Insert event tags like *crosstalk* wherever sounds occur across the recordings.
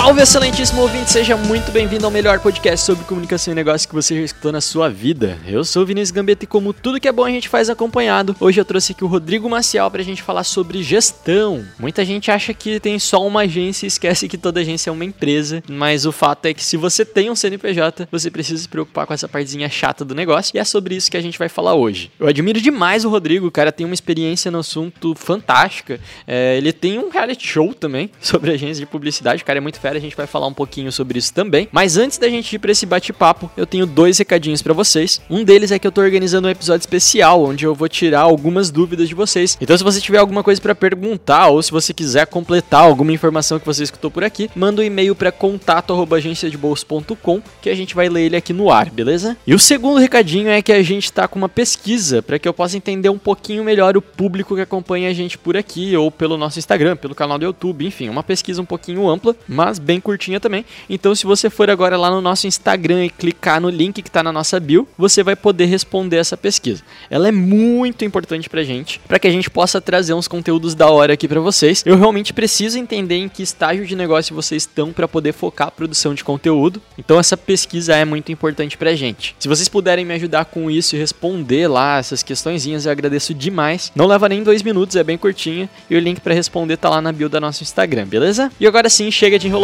Salve, excelentíssimo ouvinte! Seja muito bem-vindo ao melhor podcast sobre comunicação e negócio que você já escutou na sua vida. Eu sou o Vinícius Gambetta e como tudo que é bom a gente faz acompanhado, hoje eu trouxe aqui o Rodrigo Maciel pra gente falar sobre gestão. Muita gente acha que tem só uma agência e esquece que toda agência é uma empresa, mas o fato é que se você tem um CNPJ, você precisa se preocupar com essa partezinha chata do negócio e é sobre isso que a gente vai falar hoje. Eu admiro demais o Rodrigo, o cara tem uma experiência no assunto fantástica. É, ele tem um reality show também *laughs* sobre agência de publicidade, o cara é muito fera, a gente vai falar um pouquinho sobre isso também. Mas antes da gente ir pra esse bate-papo, eu tenho dois recadinhos pra vocês. Um deles é que eu tô organizando um episódio especial onde eu vou tirar algumas dúvidas de vocês. Então, se você tiver alguma coisa pra perguntar ou se você quiser completar alguma informação que você escutou por aqui, manda um e-mail pra contato@agenciadebolso.com que a gente vai ler ele aqui no ar, beleza? E o segundo recadinho é que a gente tá com uma pesquisa para que eu possa entender um pouquinho melhor o público que acompanha a gente por aqui ou pelo nosso Instagram, pelo canal do YouTube, enfim, uma pesquisa um pouquinho ampla, mas bem curtinha também. Então, se você for agora lá no nosso Instagram e clicar no link que tá na nossa bio, você vai poder responder essa pesquisa. Ela é muito importante pra gente, para que a gente possa trazer uns conteúdos da hora aqui pra vocês. Eu realmente preciso entender em que estágio de negócio vocês estão para poder focar a produção de conteúdo. Então, essa pesquisa é muito importante pra gente. Se vocês puderem me ajudar com isso e responder lá essas questõezinhas, eu agradeço demais. Não leva nem dois minutos, é bem curtinha. E o link pra responder tá lá na bio da nosso Instagram, beleza? E agora sim, chega de enrolação.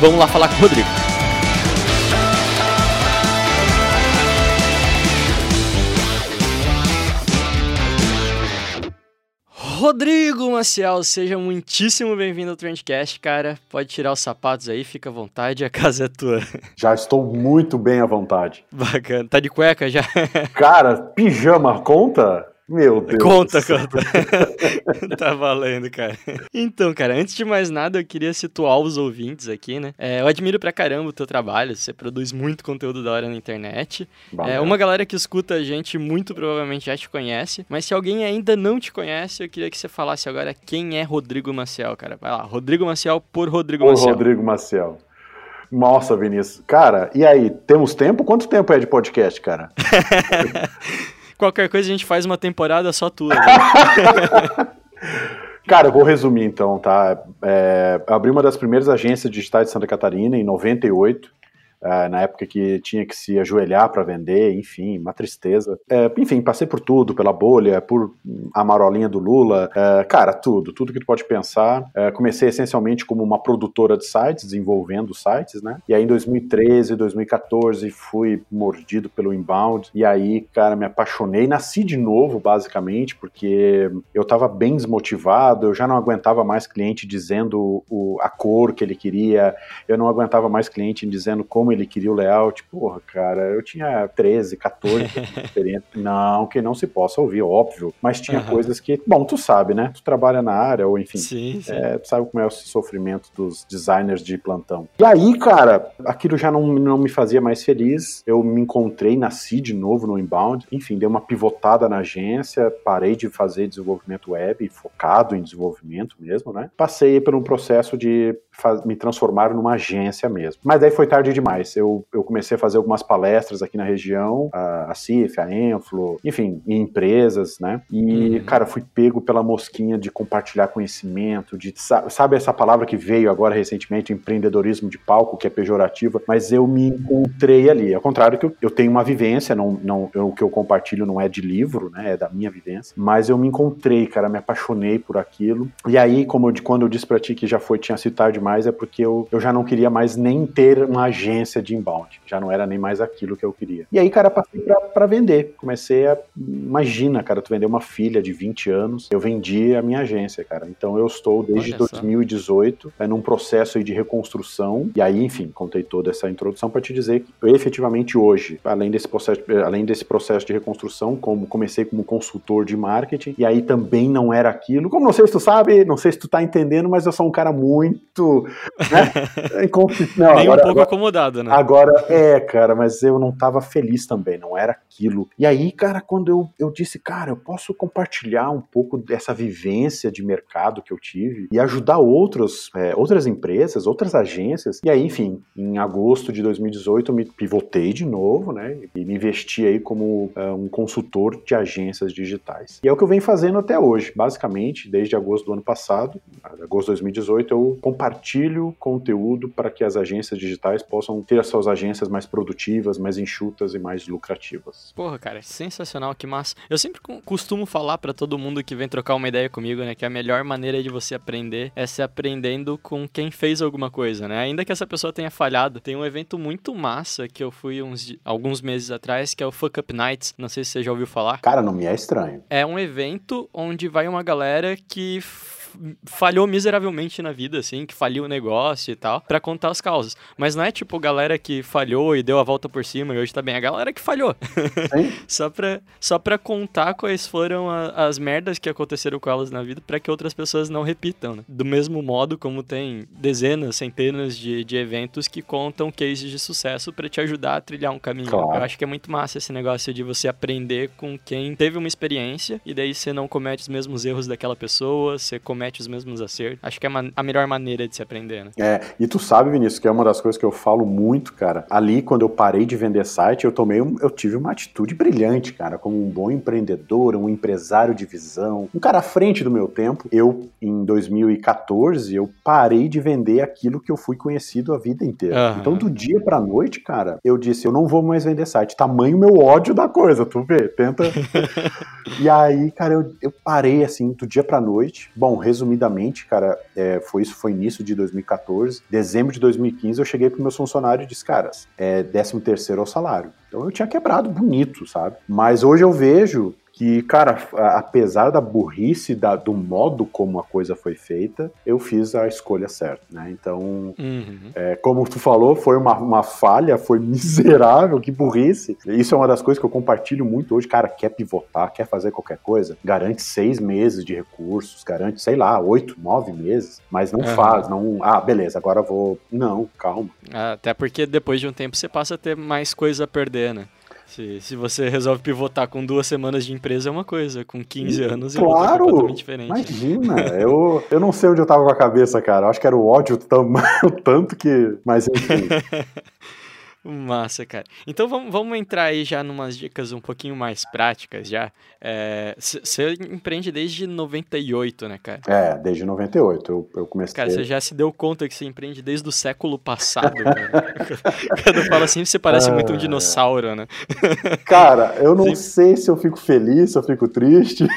Vamos lá falar com o Rodrigo. Rodrigo Maciel, seja muitíssimo bem-vindo ao Trendcast, cara. Pode tirar os sapatos aí, fica à vontade, a casa é tua. Já estou muito bem à vontade. Bacana. Tá de cueca já? Cara, pijama conta? Meu Deus. Conta, conta. *laughs* tá valendo, cara. Então, cara, antes de mais nada, eu queria situar os ouvintes aqui, né? É, eu admiro pra caramba o teu trabalho, você produz muito conteúdo da hora na internet. É, uma galera que escuta a gente muito provavelmente já te conhece, mas se alguém ainda não te conhece, eu queria que você falasse agora quem é Rodrigo Maciel, cara. Vai lá, Rodrigo Maciel por Rodrigo Ô, Maciel. Rodrigo Maciel. Nossa, Vinícius. Cara, e aí, temos tempo? Quanto tempo é de podcast, cara? *laughs* Qualquer coisa a gente faz uma temporada só tua. né? *laughs* Cara, eu vou resumir então, tá? É, abri uma das primeiras agências digitais de Santa Catarina em 98. É, na época que tinha que se ajoelhar para vender, enfim, uma tristeza. É, enfim, passei por tudo, pela bolha, por a marolinha do Lula, é, cara, tudo, tudo que tu pode pensar. É, comecei essencialmente como uma produtora de sites, desenvolvendo sites, né? E aí em 2013, 2014 fui mordido pelo inbound e aí, cara, me apaixonei, nasci de novo, basicamente, porque eu tava bem desmotivado, eu já não aguentava mais cliente dizendo o, a cor que ele queria, eu não aguentava mais cliente dizendo como ele queria o layout. Porra, cara, eu tinha 13, 14 experiência. Não, que não se possa ouvir, óbvio. Mas tinha Aham. coisas que, bom, tu sabe, né? Tu trabalha na área, ou enfim. Sim, sim. É, tu sabe como é o sofrimento dos designers de plantão. E aí, cara, aquilo já não, não me fazia mais feliz. Eu me encontrei, nasci de novo no inbound. Enfim, dei uma pivotada na agência, parei de fazer desenvolvimento web, focado em desenvolvimento mesmo, né? Passei por um processo de faz- me transformar numa agência mesmo. Mas daí foi tarde demais. Eu, eu comecei a fazer algumas palestras aqui na região, a, a CIF, a Enflo, enfim, em empresas, né? E, Uhum. cara, fui pego pela mosquinha de compartilhar conhecimento, de sa- sabe essa palavra que veio agora recentemente, empreendedorismo de palco, que é pejorativa, mas eu me encontrei ali. Ao contrário que eu, eu tenho uma vivência, não, não, eu- o que eu compartilho não é de livro, né? É da minha vivência, mas eu me encontrei, cara, me apaixonei por aquilo. E aí, como eu, quando eu disse pra ti que já foi, tinha sido tarde demais, é porque eu, eu já não queria mais nem ter uma agência de inbound. Já não era nem mais aquilo que eu queria. E aí, cara, passei pra, pra vender. Comecei a. Imagina, cara, tu vender uma filha de 20 anos. Eu vendi a minha agência, cara. Então eu estou desde Olha só. 2018 é, num processo de reconstrução. E aí, enfim, contei toda essa introdução para te dizer que eu, efetivamente hoje, além desse processo, além desse processo de reconstrução, como comecei como consultor de marketing, e aí também não era aquilo. Como não sei se tu sabe, não sei se tu tá entendendo, mas eu sou um cara muito. Né? Inconfi- não, *laughs* Nem agora- um pouco agora- acomodado, né? Agora, é, cara, mas eu não tava feliz também, não era aquilo. E aí, cara, quando eu, eu disse, cara, eu posso compartilhar um pouco dessa vivência de mercado que eu tive e ajudar outros, é, outras empresas, outras agências. E aí, enfim, em agosto de 2018 eu me pivotei de novo, né, e me investi aí como é, um consultor de agências digitais. E é o que eu venho fazendo até hoje, basicamente, desde agosto do ano passado, agosto de 2018, eu compartilho conteúdo para que as agências digitais possam ter as suas agências mais produtivas, mais enxutas e mais lucrativas. Porra, cara, sensacional, que massa. Eu sempre co- costumo falar pra todo mundo que vem trocar uma ideia comigo, né, que a melhor maneira de você aprender é se aprendendo com quem fez alguma coisa, né? Ainda que essa pessoa tenha falhado. Tem um evento muito massa que eu fui uns alguns meses atrás, que é o Fuck Up Nights. Não sei se você já ouviu falar. Cara, não me é estranho. É um evento onde vai uma galera que falhou miseravelmente na vida, assim, que faliu o negócio e tal, pra contar as causas. Mas não é tipo galera que falhou e deu a volta por cima e hoje tá bem. É a galera que falhou. *laughs* Só, pra, só pra contar quais foram a- as merdas que aconteceram com elas na vida pra que outras pessoas não repitam, né? Do mesmo modo como tem dezenas, centenas de, de eventos que contam cases de sucesso pra te ajudar a trilhar um caminho. Claro. Eu acho que é muito massa esse negócio de você aprender com quem teve uma experiência e daí você não comete os mesmos erros daquela pessoa, você comete os mesmos acertos. Acho que é a melhor maneira de se aprender, né? É, e tu sabe, Vinícius, que é uma das coisas que eu falo muito, cara. Ali, quando eu parei de vender site, eu tomei um, eu tive uma atitude brilhante, cara, como um bom empreendedor, um empresário de visão, um cara à frente do meu tempo. Eu, em 2014, eu parei de vender aquilo que eu fui conhecido a vida inteira. Aham. Então, do dia pra noite, cara, eu disse, eu não vou mais vender site. Tamanho meu ódio da coisa, tu vê, tenta. *laughs* e aí, cara, eu, eu parei assim, do dia pra noite. Bom, resumidamente, cara, é, foi isso foi início de 2014. Dezembro de 2015, eu cheguei pro meus funcionários e disse, caras, é 13 terceiro ao salário. Então eu tinha quebrado bonito, sabe? Mas hoje eu vejo que, cara, apesar da burrice da- do modo como a coisa foi feita, eu fiz a escolha certa, né? Então, Uhum. é, como tu falou, foi uma, uma falha, foi *laughs* miserável, que burrice. Isso é uma das coisas que eu compartilho muito hoje. Cara, quer pivotar, quer fazer qualquer coisa, garante seis meses de recursos, garante, sei lá, oito, nove meses, mas não Aham. faz, não. Ah, beleza, agora vou. Não, calma. Até porque depois de um tempo você passa a ter mais coisa a perder, né? Se, se você resolve pivotar com duas semanas de empresa é uma coisa, com 15 anos é Claro! completamente diferente. Imagina, eu, eu não sei onde eu tava com a cabeça, cara. Eu acho que era o ódio tam, *laughs* o tanto que. Mas enfim. *laughs* Massa, cara. Então vamos, vamos entrar aí já numas dicas um pouquinho mais práticas já. Você empreende desde 98, né, cara? É, desde 98 eu, eu comecei. Cara, você já se deu conta que você empreende desde o século passado, *laughs* cara? Quando eu falo assim, você parece muito um Ah. dinossauro, né? *laughs* Cara, eu não Sim. sei se eu fico feliz, se eu fico triste. *laughs*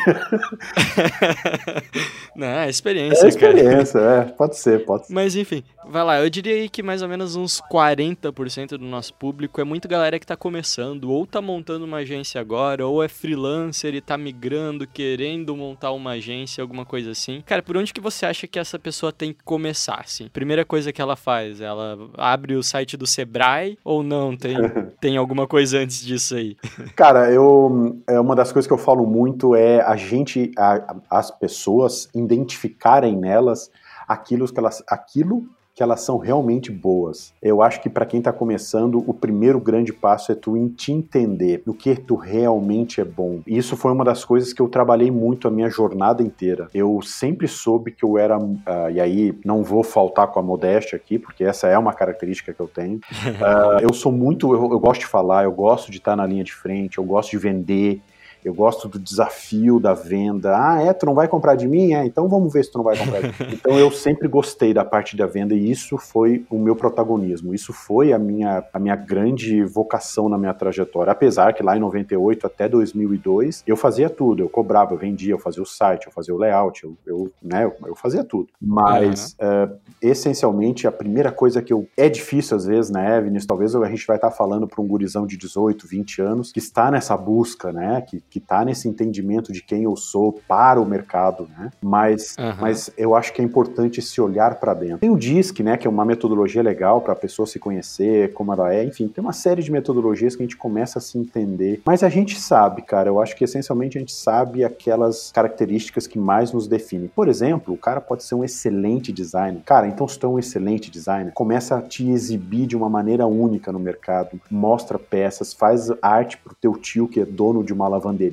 Não, é É experiência, cara. experiência, é. Pode ser, pode ser. Mas enfim, vai lá. Eu diria aí que mais ou menos uns 40% do nosso público é muito galera que tá começando, ou tá montando uma agência agora, ou é freelancer e tá migrando, querendo montar uma agência, alguma coisa assim. Cara, por onde que você acha que essa pessoa tem que começar, assim? Primeira coisa que ela faz, ela abre o site do Sebrae ou não? Tem, *laughs* tem alguma coisa antes disso aí? *laughs* Cara, eu é uma das coisas que eu falo muito é a gente, a- as pessoas identificarem nelas aquilo que elas, aquilo que elas são realmente boas. Eu acho que para quem tá começando, o primeiro grande passo é tu te entender no que tu realmente é bom. E isso foi uma das coisas que eu trabalhei muito a minha jornada inteira. Eu sempre soube que eu era, ah, e aí não vou faltar com a modéstia aqui, porque essa é uma característica que eu tenho. *laughs* Ah, eu sou muito, eu, eu gosto de falar, eu gosto de estar na linha de frente, eu gosto de vender. Eu gosto do desafio da venda. Ah, é, tu não vai comprar de mim? É, então vamos ver se tu não vai comprar de mim. *laughs* Então eu sempre gostei da parte da venda e isso foi o meu protagonismo. Isso foi a minha, a minha grande vocação na minha trajetória. Apesar que lá em 98 até 2002 eu fazia tudo. Eu cobrava, eu vendia, eu fazia o site, eu fazia o layout, eu, eu né, eu, fazia tudo. Mas uhum. uh, essencialmente a primeira coisa que eu é difícil às vezes, né, Vinícius? Talvez a gente vai estar falando para um gurizão de 18, 20 anos que está nessa busca, né, que, que está nesse entendimento de quem eu sou para o mercado, né? Mas, uhum. mas eu acho que é importante esse olhar para dentro. Tem o DISC, né, que é uma metodologia legal para a pessoa se conhecer, como ela é, enfim, tem uma série de metodologias que a gente começa a se entender. Mas a gente sabe, cara, eu acho que essencialmente a gente sabe aquelas características que mais nos definem. Por exemplo, o cara pode ser um excelente designer. Cara, então se tu é um excelente designer, começa a te exibir de uma maneira única no mercado, mostra peças, faz arte pro teu tio que é dono de uma lavanderia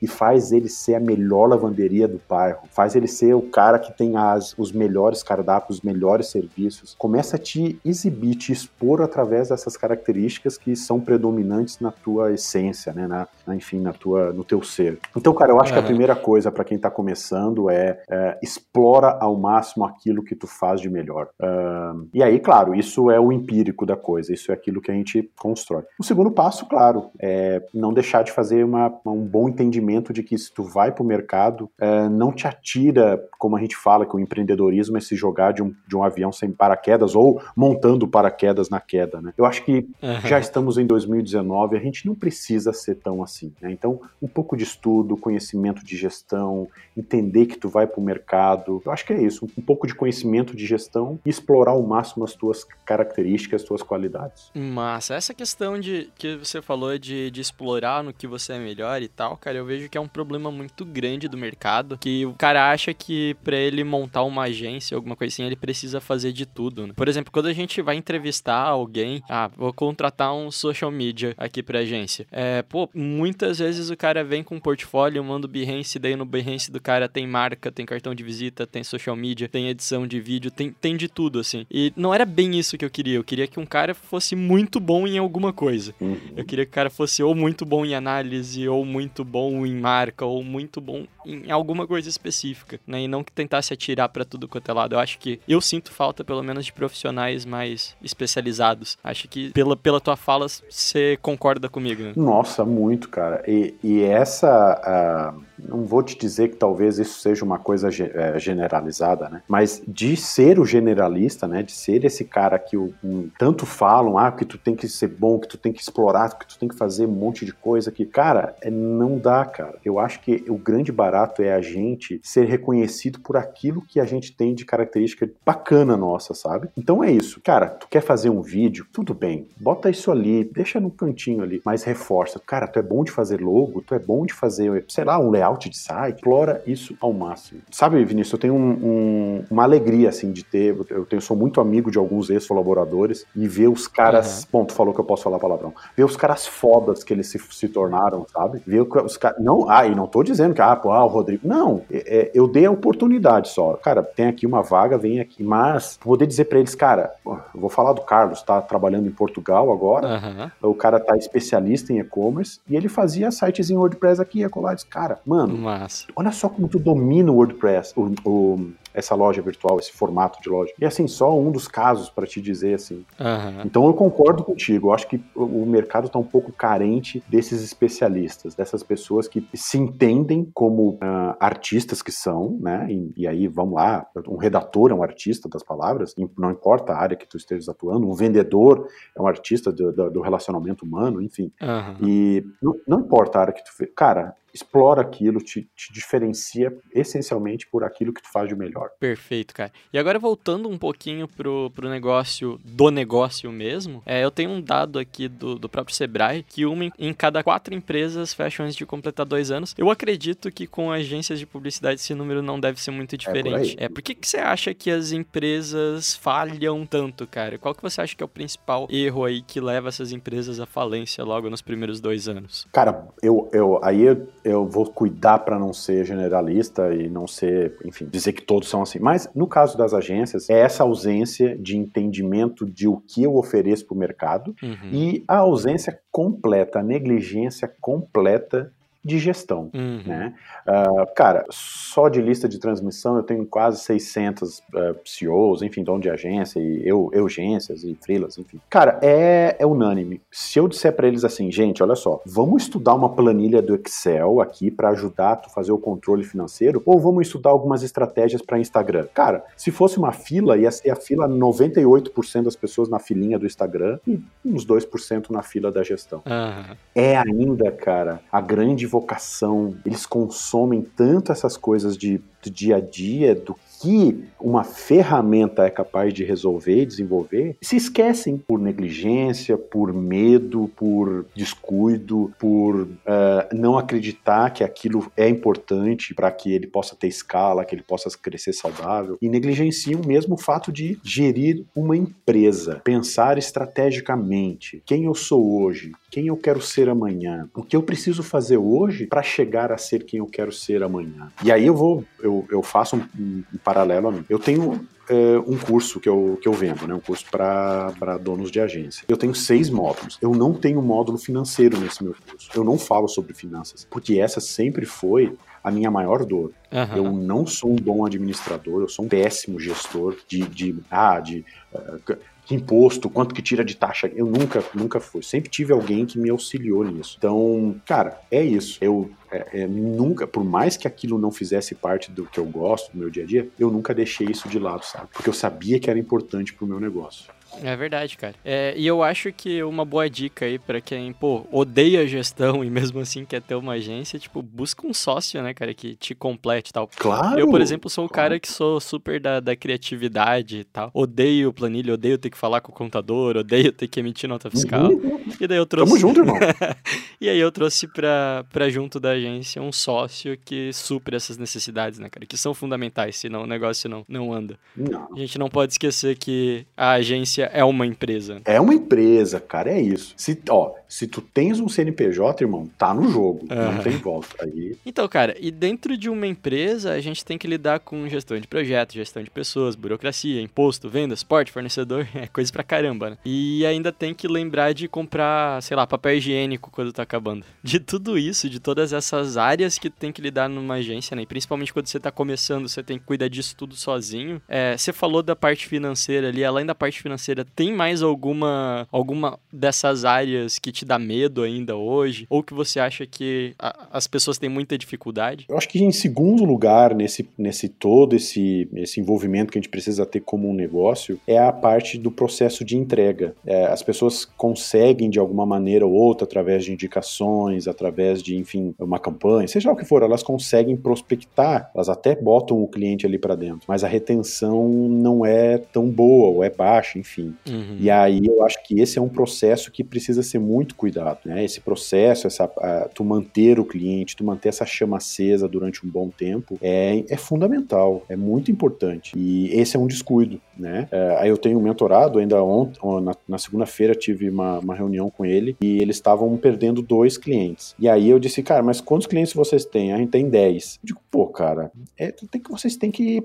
e faz ele ser a melhor lavanderia do bairro, faz ele ser o cara que tem as, os melhores cardápios, os melhores serviços. Começa a te exibir, te expor através dessas características que são predominantes na tua essência, né? Na, na enfim, na tua, no teu ser. Então, cara, eu acho que a primeira coisa para quem está começando é, é, explora ao máximo aquilo que tu faz de melhor. Uh, e aí, claro, isso é o empírico da coisa, isso é aquilo que a gente constrói. O segundo passo, claro, é não deixar de fazer uma, um bom entendimento de que se tu vai para o mercado, é, não te atira, como a gente fala que o empreendedorismo é se jogar de um, de um avião sem paraquedas ou montando paraquedas na queda, né? Eu acho que uhum. já estamos em 2019, a gente não precisa ser tão assim, né? Então, um pouco de estudo, conhecimento de gestão, entender que tu vai para o mercado, eu acho que é isso, um pouco de conhecimento de gestão e explorar ao máximo as tuas características, as tuas qualidades. Massa, essa questão de que você falou de, de explorar no que você é melhor e tal, cara, eu vejo que é um problema muito grande do mercado, que o cara acha que para ele montar uma agência, alguma coisa assim, ele precisa fazer de tudo, né? Por exemplo, quando a gente vai entrevistar alguém, ah, vou contratar um social media aqui pra agência. É, pô, muitas vezes o cara vem com um portfólio, manda o Behance, daí no Behance do cara tem marca, tem cartão de visita, tem social media, tem edição de vídeo, tem, tem de tudo, assim. E não era bem isso que eu queria, eu queria que um cara fosse muito bom em alguma coisa. Uhum. Eu queria que o cara fosse ou muito bom em análise, ou muito bom em marca, ou muito bom em alguma coisa específica, né? E não que tentasse atirar para tudo quanto é lado. Eu acho que eu sinto falta, pelo menos, de profissionais mais especializados. Acho que pela, pela tua fala, você concorda comigo, né? Nossa, muito, cara. E, e essa. Uh não vou te dizer que talvez isso seja uma coisa é, generalizada, né? Mas de ser o generalista, né? De ser esse cara que o, um, tanto falam, ah, que tu tem que ser bom, que tu tem que explorar, que tu tem que fazer um monte de coisa que, cara, é, não dá, cara. Eu acho que o grande barato é a gente ser reconhecido por aquilo que a gente tem de característica bacana nossa, sabe? Então é isso. Cara, tu quer fazer um vídeo, tudo bem, bota isso ali, deixa no cantinho ali, mas reforça. Cara, tu é bom de fazer logo, tu é bom de fazer, sei lá, um layout de site, explora isso ao máximo. Sabe, Vinícius, eu tenho um, um, uma alegria, assim, de ter, eu, tenho, sou muito amigo de alguns ex-colaboradores e ver os caras, uhum. bom, tu falou que eu posso falar palavrão, ver os caras fodas que eles se, se tornaram, sabe? Ver os caras, não, ah, e não tô dizendo que, ah, pô, ah, o Rodrigo, não, é, é, eu dei a oportunidade só, cara, tem aqui uma vaga, vem aqui, mas poder dizer para eles, cara, eu vou falar do Carlos, tá trabalhando em Portugal agora, uhum. o cara tá especialista em e-commerce e ele fazia sites em WordPress aqui, e acolá, cara, mano, Mano, Massa. olha só como tu domina o WordPress, o, o, essa loja virtual, esse formato de loja. E assim, só um dos casos para te dizer assim. Uhum. Então eu concordo contigo. Eu acho que o mercado está um pouco carente desses especialistas, dessas pessoas que se entendem como uh, artistas que são, né? E, e, aí vamos lá, um redator é um artista das palavras, não importa a área que tu estejas atuando, um vendedor é um artista do, do, do relacionamento humano, enfim. Uhum. E não, não importa a área que tu, cara, explora aquilo, te, te, diferencia essencialmente por aquilo que tu faz de melhor. Perfeito, cara. E agora voltando um pouquinho pro, pro negócio, do negócio mesmo, é, eu tenho um dado aqui do, do próprio Sebrae, que uma em, em cada quatro empresas fecham antes de completar dois anos. Eu acredito que com agências de publicidade esse número não deve ser muito diferente. É, por, é, por que, que você acha que as empresas falham tanto, cara? Qual que você acha que é o principal erro aí que leva essas empresas à falência logo nos primeiros dois anos? Cara, eu, eu aí eu eu vou cuidar para não ser generalista e não ser, enfim, dizer que todos são assim. Mas no caso das agências, é essa ausência de entendimento de o que eu ofereço para o mercado uhum. e a ausência completa, a negligência completa de gestão, Uhum. né? Ah, cara, só de lista de transmissão eu tenho quase 600 ah, CEOs, enfim, dono de agência e eu, agências e freelas, enfim. Cara, é, é unânime. Se eu disser pra eles assim, gente, olha só, vamos estudar uma planilha do Excel aqui pra ajudar tu fazer o controle financeiro ou vamos estudar algumas estratégias para Instagram? Cara, se fosse uma fila, ia ser a fila 98% das pessoas na filinha do Instagram e uns 2% na fila da gestão Aham. é ainda, cara, a grande vocação. Eles consomem tanto essas coisas de, do dia a dia, do que uma ferramenta é capaz de resolver e desenvolver, se esquecem por negligência, por medo, por descuido, por eh, não acreditar que aquilo é importante para que ele possa ter escala, que ele possa crescer saudável, e negligenciam mesmo o fato de gerir uma empresa, pensar estrategicamente quem eu sou hoje, quem eu quero ser amanhã, o que eu preciso fazer hoje para chegar a ser quem eu quero ser amanhã. E aí eu vou, eu, eu faço um, um- um paralelo a mim. Eu tenho é, um curso que eu, que eu vendo, né? um curso para donos de agência. Eu tenho seis módulos. Eu não tenho módulo financeiro nesse meu curso. Eu não falo sobre finanças, porque essa sempre foi a minha maior dor. Aham. Eu não sou um bom administrador, eu sou um péssimo gestor de, de, ah, de eh, c- que imposto, quanto que tira de taxa. Eu nunca, nunca fui. Sempre tive alguém que me auxiliou nisso. Então, cara, é isso. Eu é, é, nunca, por mais que aquilo não fizesse parte do que eu gosto, do meu dia a dia, eu nunca deixei isso de lado, sabe? Porque eu sabia que era importante pro meu negócio. É verdade, cara. É, e eu acho que uma boa dica aí pra quem, pô, odeia gestão e mesmo assim quer ter uma agência, tipo, busca um sócio, né, cara, que te complete e tal. Claro! Eu, por exemplo, sou o claro. cara que sou super da, da criatividade e tal. Odeio planilha, odeio ter que falar com o contador, odeio ter que emitir nota fiscal. Uhum. E daí eu trouxe. Tamo junto, irmão. *laughs* e aí eu trouxe pra, pra junto da agência um sócio que supre essas necessidades, né, cara? Que são fundamentais, senão o negócio não, não anda. Não. A gente não pode esquecer que a agência é uma empresa. É uma empresa, cara, é isso. Se, ó, se tu tens um CNPJ, irmão, tá no jogo. Aham. Não tem volta. Aí, Então, cara, e dentro de uma empresa, a gente tem que lidar com gestão de projetos, gestão de pessoas, burocracia, imposto, venda, suporte, fornecedor, *laughs* é coisa pra caramba, né? E ainda tem que lembrar de comprar, sei lá, papel higiênico quando tá acabando. *laughs* De tudo isso, de todas essas áreas que tem que lidar numa agência, né? E principalmente quando você tá começando, você tem que cuidar disso tudo sozinho. É, você falou da parte financeira ali, além da parte financeira, tem mais alguma, alguma dessas áreas que te dá medo ainda hoje? Ou que você acha que a- as pessoas têm muita dificuldade? eu acho que em segundo lugar, nesse, nesse todo esse, esse envolvimento que a gente precisa ter como um negócio, é a parte do processo de entrega. É, as pessoas conseguem, de alguma maneira ou outra, através de indicações, através de, enfim, uma campanha, seja o que for, elas conseguem prospectar, elas até botam o cliente ali para dentro, mas a retenção não é tão boa ou é baixa, enfim. Uhum. E aí eu acho que esse é um processo que precisa ser muito cuidado, né? Esse processo, essa, a- tu manter o cliente, tu manter essa chama acesa durante um bom tempo é, é fundamental, é muito importante. E esse é um descuido, né? É, aí eu tenho um mentorado, ainda ontem, na, na segunda-feira tive uma, uma reunião com ele e eles estavam perdendo dois clientes. E aí eu disse, cara, mas quantos clientes vocês têm? A gente tem 10. Eu digo, pô, cara, é, tem que, vocês têm que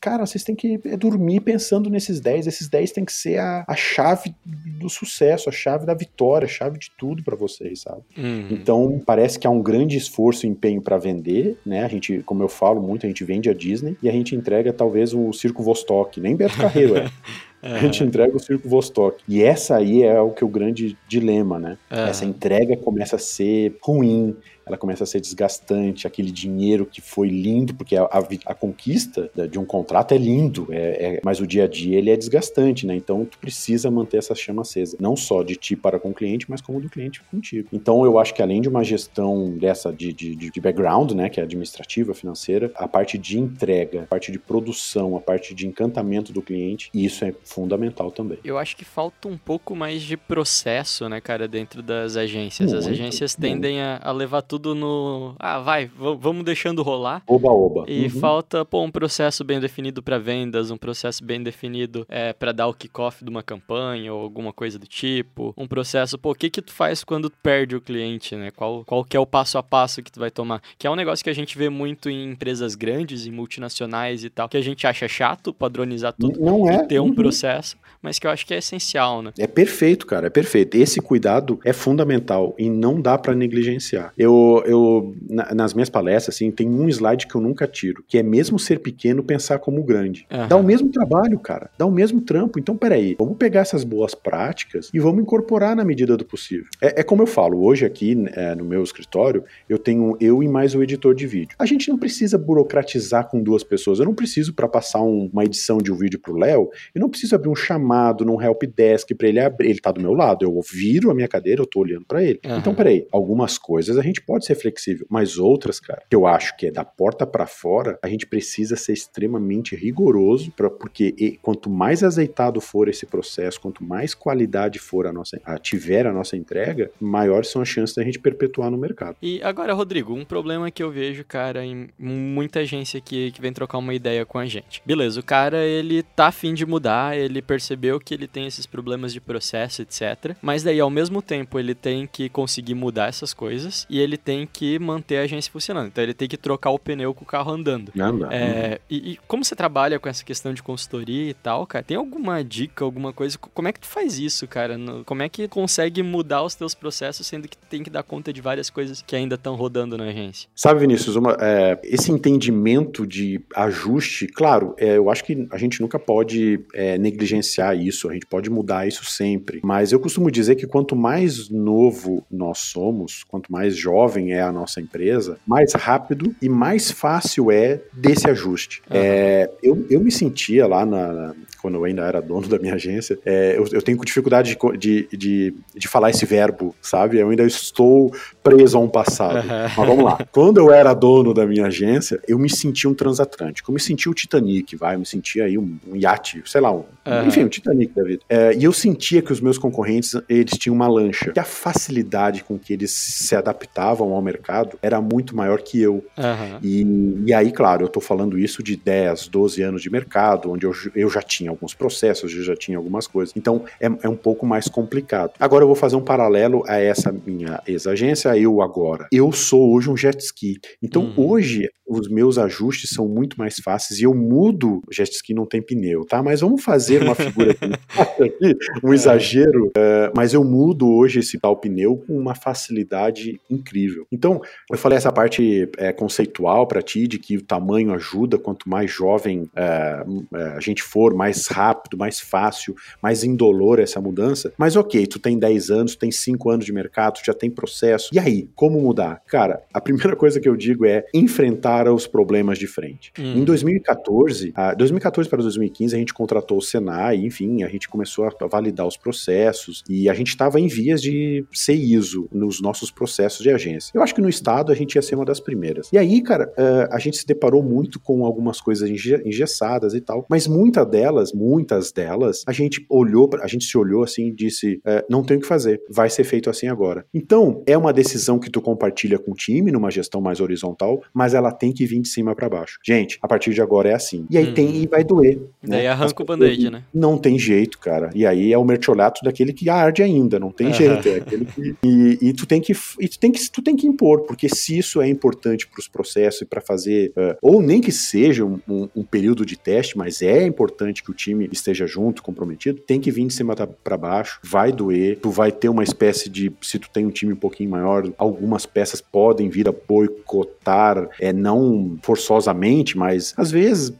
cara, vocês têm que é, dormir pensando nesses 10. Esses 10 tem que ser a, a chave do sucesso, a chave da vitória, a chave de tudo pra vocês, sabe? Uhum. Então, parece que há um grande esforço e empenho pra vender, né? A gente, como eu falo muito, a gente vende a Disney e a gente entrega talvez o Circo Vostok, nem Beto Carreiro é. *laughs* A gente entrega o Circo Vostok. E essa aí é o que é o grande dilema, né? Aham. Essa entrega começa a ser ruim, ela começa a ser desgastante, aquele dinheiro que foi lindo, porque a, a a conquista de um contrato é lindo, é, é- mas o dia a dia ele é desgastante, né? Então tu precisa manter essa chama acesa, não só de ti para com o cliente, mas como do cliente contigo. Então eu acho que além de uma gestão dessa de, de, de- de background, né, que é administrativa, financeira, a parte de entrega, a parte de produção, a parte de encantamento do cliente, isso é fundamental também. Eu acho que falta um pouco mais de processo, né, cara, dentro das agências. As Muito, agências tendem a, a levar tudo no. Ah, vai, vamos deixando rolar. Oba-oba. E Uhum. falta, pô, um processo bem definido para vendas, um processo bem definido é, para dar o kickoff de uma campanha ou alguma coisa do tipo. Um processo, pô, o que que tu faz quando tu perde o cliente, né? Qual, qual que é o passo a passo que tu vai tomar? Que é um negócio que a gente vê muito em empresas grandes, em multinacionais e tal, que a gente acha chato padronizar tudo Não é. e ter um Uhum. Processo, mas que eu acho que é essencial, né? É perfeito, cara, é perfeito. Esse cuidado é fundamental e não dá para negligenciar. Eu, eu na, nas minhas palestras, assim, tem um slide que eu nunca tiro, que é mesmo ser pequeno, pensar como grande. Aham. Dá o mesmo trabalho, cara, dá o mesmo trampo. Então, peraí, vamos pegar essas boas práticas e vamos incorporar na medida do possível. É, é como eu falo, hoje aqui é, no meu escritório, eu tenho eu e mais o editor de vídeo. A gente não precisa burocratizar com duas pessoas. Eu não preciso, para passar um- uma edição de um vídeo pro Léo, eu não preciso abrir um chamado num help desk para ele abrir. Ele tá do meu lado, eu viro a minha cadeira, eu tô olhando para ele. Aham. Então, peraí, algumas coisas a gente pode ser flexível, mas outras, cara, que eu acho que é da porta para fora, a gente precisa ser extremamente rigoroso, pra, porque e- quanto mais azeitado for esse processo, quanto mais qualidade for a nossa, a, tiver a nossa entrega, maiores são as chances da gente perpetuar no mercado. E agora, Rodrigo, um problema que eu vejo, cara, em muita agência que, que vem trocar uma ideia com a gente. Beleza, o cara, ele tá afim de mudar, ele percebeu que ele tem esses problemas de processo, etc. Mas daí, ao mesmo tempo, ele tem que conseguir mudar essas coisas e ele tem que manter a agência funcionando. Então, ele tem que trocar o pneu com o carro andando. Não dá. É, e, e como você trabalha com essa questão de consultoria e tal, cara, tem alguma dica, alguma coisa? Co- Como é que tu faz isso, cara? Como é que consegue mudar os teus processos, sendo que tem que dar conta de várias coisas que ainda estão rodando na agência? Sabe, Vinícius, uma- é, esse entendimento de ajuste, claro, é, eu acho que a gente nunca pode é, negligenciar isso, a gente pode mudar isso sempre. Mas eu costumo dizer que quanto mais novo nós somos, quanto mais jovem é a nossa empresa, mais rápido e mais fácil é desse ajuste. Aham. É, eu, eu me sentia lá na, quando eu ainda era dono *laughs* da minha agência, é, eu, eu tenho dificuldade de, de, de, de falar esse verbo, sabe? Eu ainda estou preso a um passado. Aham. Mas vamos lá. Quando eu era dono da minha agência, eu me sentia um transatlântico. Eu me sentia o Titanic, vai. Eu me sentia aí um, um iate, sei lá, um, Aham. enfim, um Titanic da vida. É, e eu sentia que os meus concorrentes, eles tinham uma lancha. E a facilidade com que eles se adaptavam ao mercado era muito maior que eu. Aham. E, e aí, claro, eu tô falando isso de 10, 12 anos de mercado, onde eu, eu já tinha alguns processos, eu já tinha algumas coisas. Então, é, é um pouco mais complicado. Agora, eu vou fazer um paralelo a essa minha ex-agência, eu agora. Eu sou hoje um jet ski. Então, Uhum. hoje, os meus ajustes são muito mais fáceis e eu mudo. O jet ski não tem pneu, tá? Mas vamos fazer uma figura aqui, um exagero. é, mas eu mudo hoje esse tal pneu com uma facilidade incrível. Então, eu falei essa parte é, conceitual para ti, de que o tamanho ajuda, quanto mais jovem é, é, a gente for, mais rápido, mais fácil, mais indolor essa mudança. Mas ok, tu tem 10 anos, tu tem 5 anos de mercado, tu já tem processo. E aí, como mudar? Cara, a primeira coisa que eu digo é enfrentar os problemas de frente. Hum. Em 2014, ah, 2014 para 2015, a gente contratou o Senai, enfim, a gente começou a validar os processos e a gente estava em vias de ser ISO nos nossos processos de agência. Eu acho que no estado a gente ia ser uma das primeiras. E aí, cara, eh, a gente se deparou muito com algumas coisas enge- engessadas e tal, mas muitas delas, muitas delas, a gente olhou, pra- a gente se olhou assim e disse, eh, não tem o que fazer, vai ser feito assim agora. Então, é uma decisão que tu compartilha com o time numa gestão mais horizontal, mas ela tem que vir de cima para baixo. Gente, a partir de agora é assim. E aí Uhum. tem e vai doer. Daí né? arranca o pessoas- né? Não tem jeito, cara. E aí é o mertiolato daquele que arde ainda, não tem Aham. jeito. É aquele que, *laughs* e, e tu tem que e tu tem que tu tem que impor, porque se isso é importante para os processos e para fazer, eh, ou nem que seja um, um- um período de teste, mas é importante que o time esteja junto, comprometido, tem que vir de cima para baixo, vai doer, tu vai ter uma espécie de, se tu tem um time um pouquinho maior, algumas peças podem vir a boicotar, é não forçosamente, mas às vezes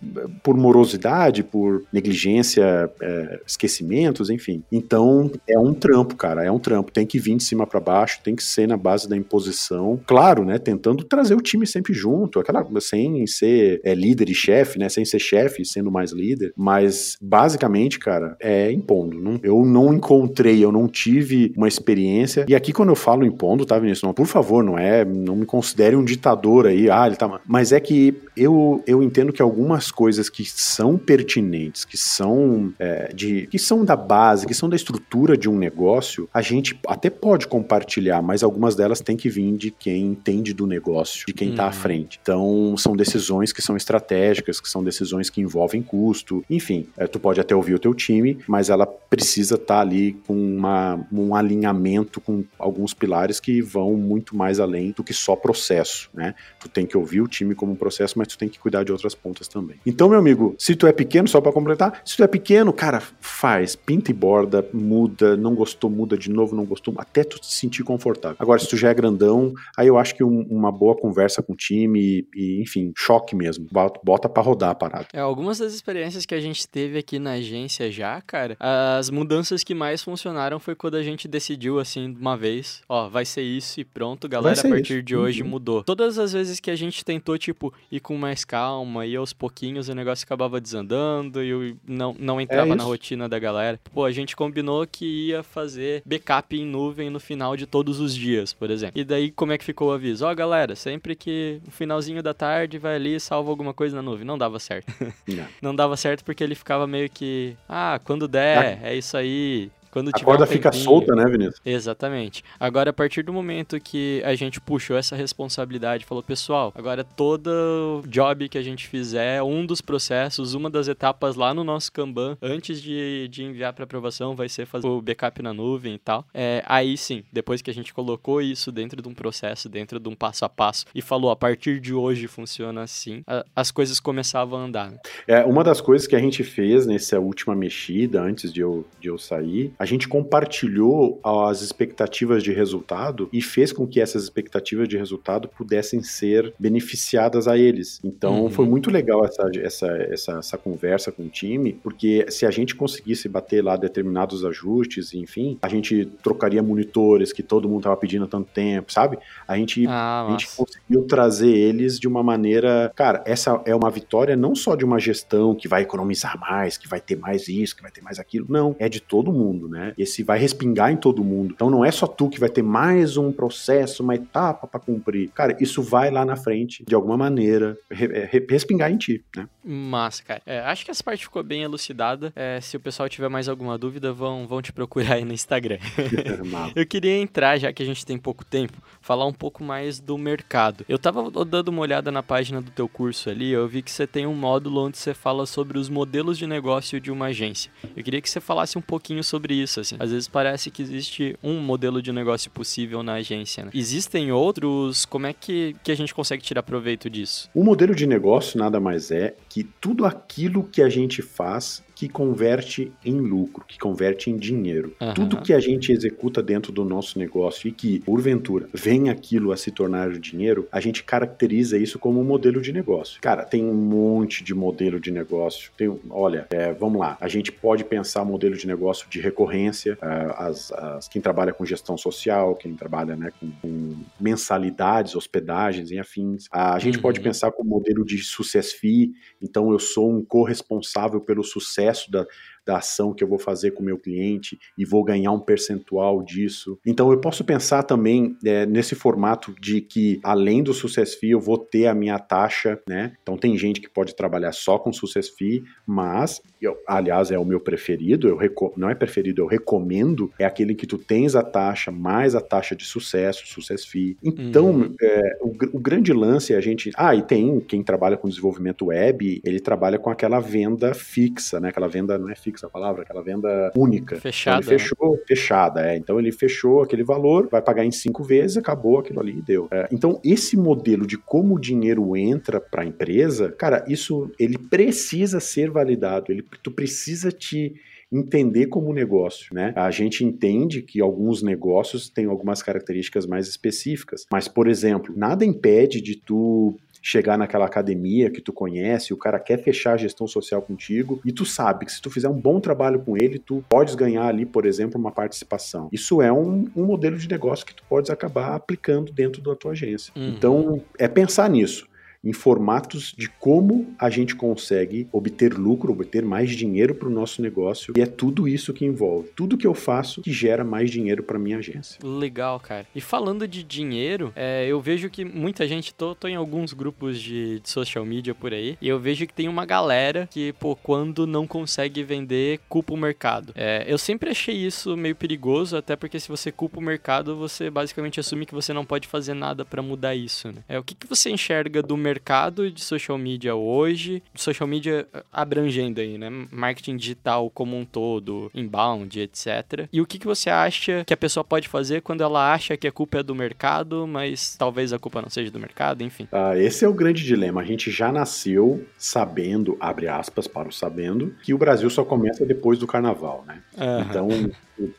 por morosidade, por negligência, é, esquecimentos, enfim. Então é um trampo, cara, é um trampo. Tem que vir de cima para baixo, tem que ser na base da imposição. Claro, né? Tentando trazer o time sempre junto, aquela sem ser é, líder e chefe, né? Sem ser chefe, sendo mais líder. Mas basicamente, cara, é impondo. Não- eu não encontrei, eu não tive uma experiência. E aqui quando eu falo impondo, tá, Vinícius? Não, por favor, não é, não me considere um ditador aí. Ah, ele tá. Mas é que eu, eu entendo que algumas coisas que são pertinentes, que são é, de, que são da base, que são da estrutura de um negócio, a gente até pode compartilhar, mas algumas delas têm que vir de quem entende do negócio, de quem está à Uhum. frente. Então, são decisões que são estratégicas, que são decisões que envolvem custo. Enfim, é, tu pode até ouvir o teu time, mas ela precisa estar ali com uma, um alinhamento com alguns pilares que vão muito mais além do que só processo, né? Tu tem que ouvir o time como um processo, mas tu tem que cuidar de outras pontas também. Então, meu amigo, se tu é pequeno, só para completar, se tu é pequeno, cara, faz, pinta e borda, muda, não gostou, muda de novo, não gostou, até tu se sentir confortável. Agora, se tu já é grandão, aí eu acho que um, uma boa conversa com o time e, e, enfim, choque mesmo. Bota, bota pra rodar a parada. É, algumas das experiências que a gente teve aqui na agência já, cara, as mudanças que mais funcionaram foi quando a gente decidiu, assim, de uma vez, ó, vai ser isso e pronto, galera, a partir isso. de hoje uhum. mudou. Todas as vezes que a gente tentou, tipo, ir com mais calma e aos pouquinhos o negócio acabava desandando e não, não entrava é na rotina da galera. Pô, a gente combinou que ia fazer backup em nuvem no final de todos os dias, por exemplo. E daí, como é que ficou o aviso? Ó, galera, sempre que no finalzinho da tarde vai ali e salva alguma coisa na nuvem. Não dava certo. *laughs* Não. não dava certo porque ele ficava meio que, ah, quando der, é, é isso aí, quando a corda um fica solta, né, Vinícius? Exatamente. Agora, a partir do momento que a gente puxou essa responsabilidade, falou, pessoal, agora todo job que a gente fizer, um dos processos, uma das etapas lá no nosso Kanban, antes de, de enviar para aprovação, vai ser fazer o backup na nuvem e tal. É, aí sim, depois que a gente colocou isso dentro de um processo, dentro de um passo a passo, e falou, a partir de hoje funciona assim, a, as coisas começavam a andar. Né? É, uma das coisas que a gente fez nessa última mexida, antes de eu, de eu sair, a gente compartilhou as expectativas de resultado e fez com que essas expectativas de resultado pudessem ser beneficiadas a eles. Então uhum. foi muito legal essa, essa, essa, essa conversa com o time, porque se a gente conseguisse bater lá determinados ajustes, enfim, a gente trocaria monitores que todo mundo estava pedindo há tanto tempo, sabe? A gente, ah, a gente conseguiu trazer eles de uma maneira. Cara, essa é uma vitória não só de uma gestão que vai economizar mais, que vai ter mais isso, que vai ter mais aquilo. Não, é de todo mundo, né? Esse vai respingar em todo mundo. Então não é só tu que vai ter mais um processo, uma etapa para cumprir. Cara, isso vai lá na frente, de alguma maneira, re re respingar em ti, né? Massa, cara. É, acho que essa parte ficou bem elucidada. É, se o pessoal tiver mais alguma dúvida, vão, vão te procurar aí no Instagram. *laughs* *laughs* eu queria entrar, já que a gente tem pouco tempo, falar um pouco mais do mercado. Eu tava dando uma olhada na página do teu curso ali, eu vi que você tem um módulo onde você fala sobre os modelos de negócio de uma agência. Eu queria que você falasse um pouquinho sobre isso, assim. Às vezes parece que existe um modelo de negócio possível na agência. Né? Existem outros? Como é que, que a gente consegue tirar proveito disso? O modelo de negócio nada mais é que tudo aquilo que a gente faz que converte em lucro, que converte em dinheiro. Uhum. Tudo que a gente executa dentro do nosso negócio e que, porventura, vem aquilo a se tornar dinheiro, a gente caracteriza isso como um modelo de negócio. Cara, tem um monte de modelo de negócio. Tem, olha, é, vamos lá, a gente pode pensar modelo de negócio de recorrência, uh, as, as, quem trabalha com gestão social, quem trabalha né, com, com mensalidades, hospedagens e afins. Uh, a gente uhum. pode pensar com modelo de success fee, então eu sou um corresponsável pelo sucesso sucesso da, da ação que eu vou fazer com o meu cliente e vou ganhar um percentual disso. Então eu posso pensar também é, nesse formato de que além do Success Fee eu vou ter a minha taxa, né? Então tem gente que pode trabalhar só com Success Fee, mas eu, aliás é o meu preferido, eu não é preferido, eu recomendo, é aquele que tu tens a taxa mais a taxa de sucesso, Success Fee. Então uhum. é, o, o grande lance é a gente, ah, e tem quem trabalha com desenvolvimento web, ele trabalha com aquela venda fixa, né? Aquela venda não é fixa fixa a palavra, aquela venda única. Fechada. Então ele fechou, né? fechada, é. Então ele fechou aquele valor, vai pagar em cinco vezes, acabou aquilo ali e deu. É, então esse modelo de como o dinheiro entra para a empresa, cara, isso ele precisa ser validado, ele, tu precisa te entender como negócio, né? A gente entende que alguns negócios têm algumas características mais específicas, mas por exemplo, nada impede de tu chegar naquela academia que tu conhece, o cara quer fechar a gestão social contigo e tu sabe que se tu fizer um bom trabalho com ele, tu podes ganhar ali, por exemplo, uma participação. Isso é um, um modelo de negócio que tu podes acabar aplicando dentro da tua agência. Uhum. Então, é pensar nisso em formatos de como a gente consegue obter lucro, obter mais dinheiro para o nosso negócio. E é tudo isso que envolve. Tudo que eu faço que gera mais dinheiro para minha agência. Legal, cara. E falando de dinheiro, é, eu vejo que muita gente, tô, tô em alguns grupos de, de, social media por aí, e eu vejo que tem uma galera que, pô, quando não consegue vender, culpa o mercado. É, eu sempre achei isso meio perigoso, até porque se você culpa o mercado, você basicamente assume que você não pode fazer nada para mudar isso, né? É, o que, que você enxerga do mercado? Mercado de social media hoje, social media eh, abrangendo aí, né? Marketing digital como um todo, inbound, etc. E o que, que você acha que a pessoa pode fazer quando ela acha que a culpa é do mercado, mas talvez a culpa não seja do mercado, enfim? Ah, esse é o grande dilema. A gente já nasceu sabendo, abre aspas para o sabendo, que o Brasil só começa depois do carnaval, né? Aham. Então,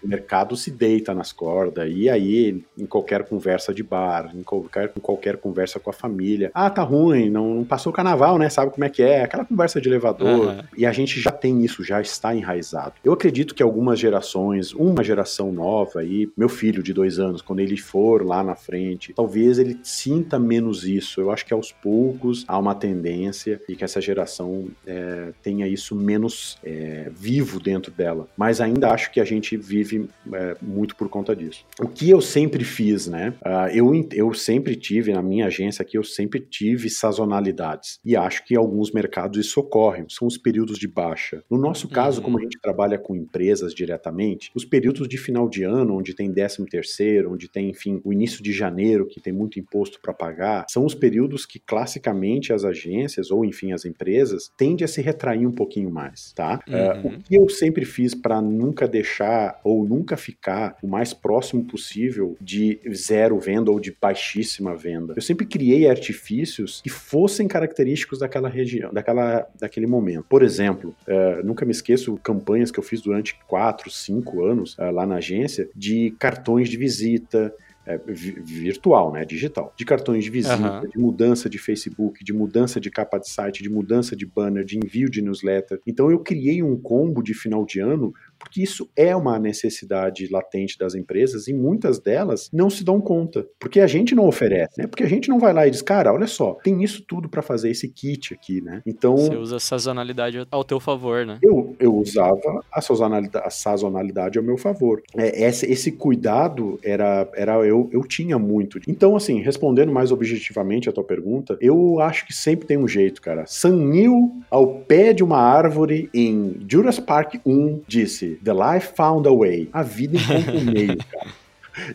o mercado se deita nas cordas, e aí, em qualquer conversa de bar, em qualquer, em qualquer conversa com a família, ah, tá ruim, não, não passou o carnaval, né? Sabe como é que é? Aquela conversa de elevador. Aham. E a gente já tem isso, já está enraizado. Eu acredito que algumas gerações, uma geração nova aí, meu filho de dois anos, quando ele for lá na frente, talvez ele sinta menos isso. Eu acho que aos poucos há uma tendência e que essa geração é, tenha isso menos é, vivo dentro dela. Mas ainda acho que a gente vive é, muito por conta disso. O que eu sempre fiz, né? Ah, eu, eu sempre tive, na minha agência aqui, eu sempre tive sazonalidades. E acho que em alguns mercados isso ocorre, são os períodos de baixa. No nosso caso, Uhum. como a gente trabalha com empresas diretamente, os períodos de final de ano, onde tem 13 terceiro, onde tem, enfim, o início de janeiro, que tem muito imposto para pagar, são os períodos que classicamente as agências, ou enfim, as empresas, tendem a se retrair um pouquinho mais, tá? Ah, Uhum. o que eu sempre fiz para nunca deixar ou nunca ficar o mais próximo possível de zero venda ou de baixíssima venda. Eu sempre criei artifícios que fossem característicos daquela região, daquela, daquele momento. Por exemplo, eh, nunca me esqueço campanhas que eu fiz durante quatro, cinco anos eh, lá na agência de cartões de visita, é, vi- virtual, né, digital, de cartões de visita, Aham. de mudança de Facebook, de mudança de capa de site, de mudança de banner, de envio de newsletter. Então eu criei um combo de final de ano porque isso é uma necessidade latente das empresas e muitas delas não se dão conta, porque a gente não oferece, né? Porque a gente não vai lá e diz, cara, olha só, tem isso tudo para fazer esse kit aqui, né? Então Você usa a sazonalidade ao teu favor, né? eu, eu usava a sazonalidade, a sazonalidade ao meu favor. É, esse, esse cuidado era, era eu, eu tinha muito. Então, assim, respondendo mais objetivamente a tua pergunta, eu acho que sempre tem um jeito, cara. Sam Neill, ao pé de uma árvore em Jurassic Park 1, disse: The life found a way. A vida encontra um meio, *laughs* cara.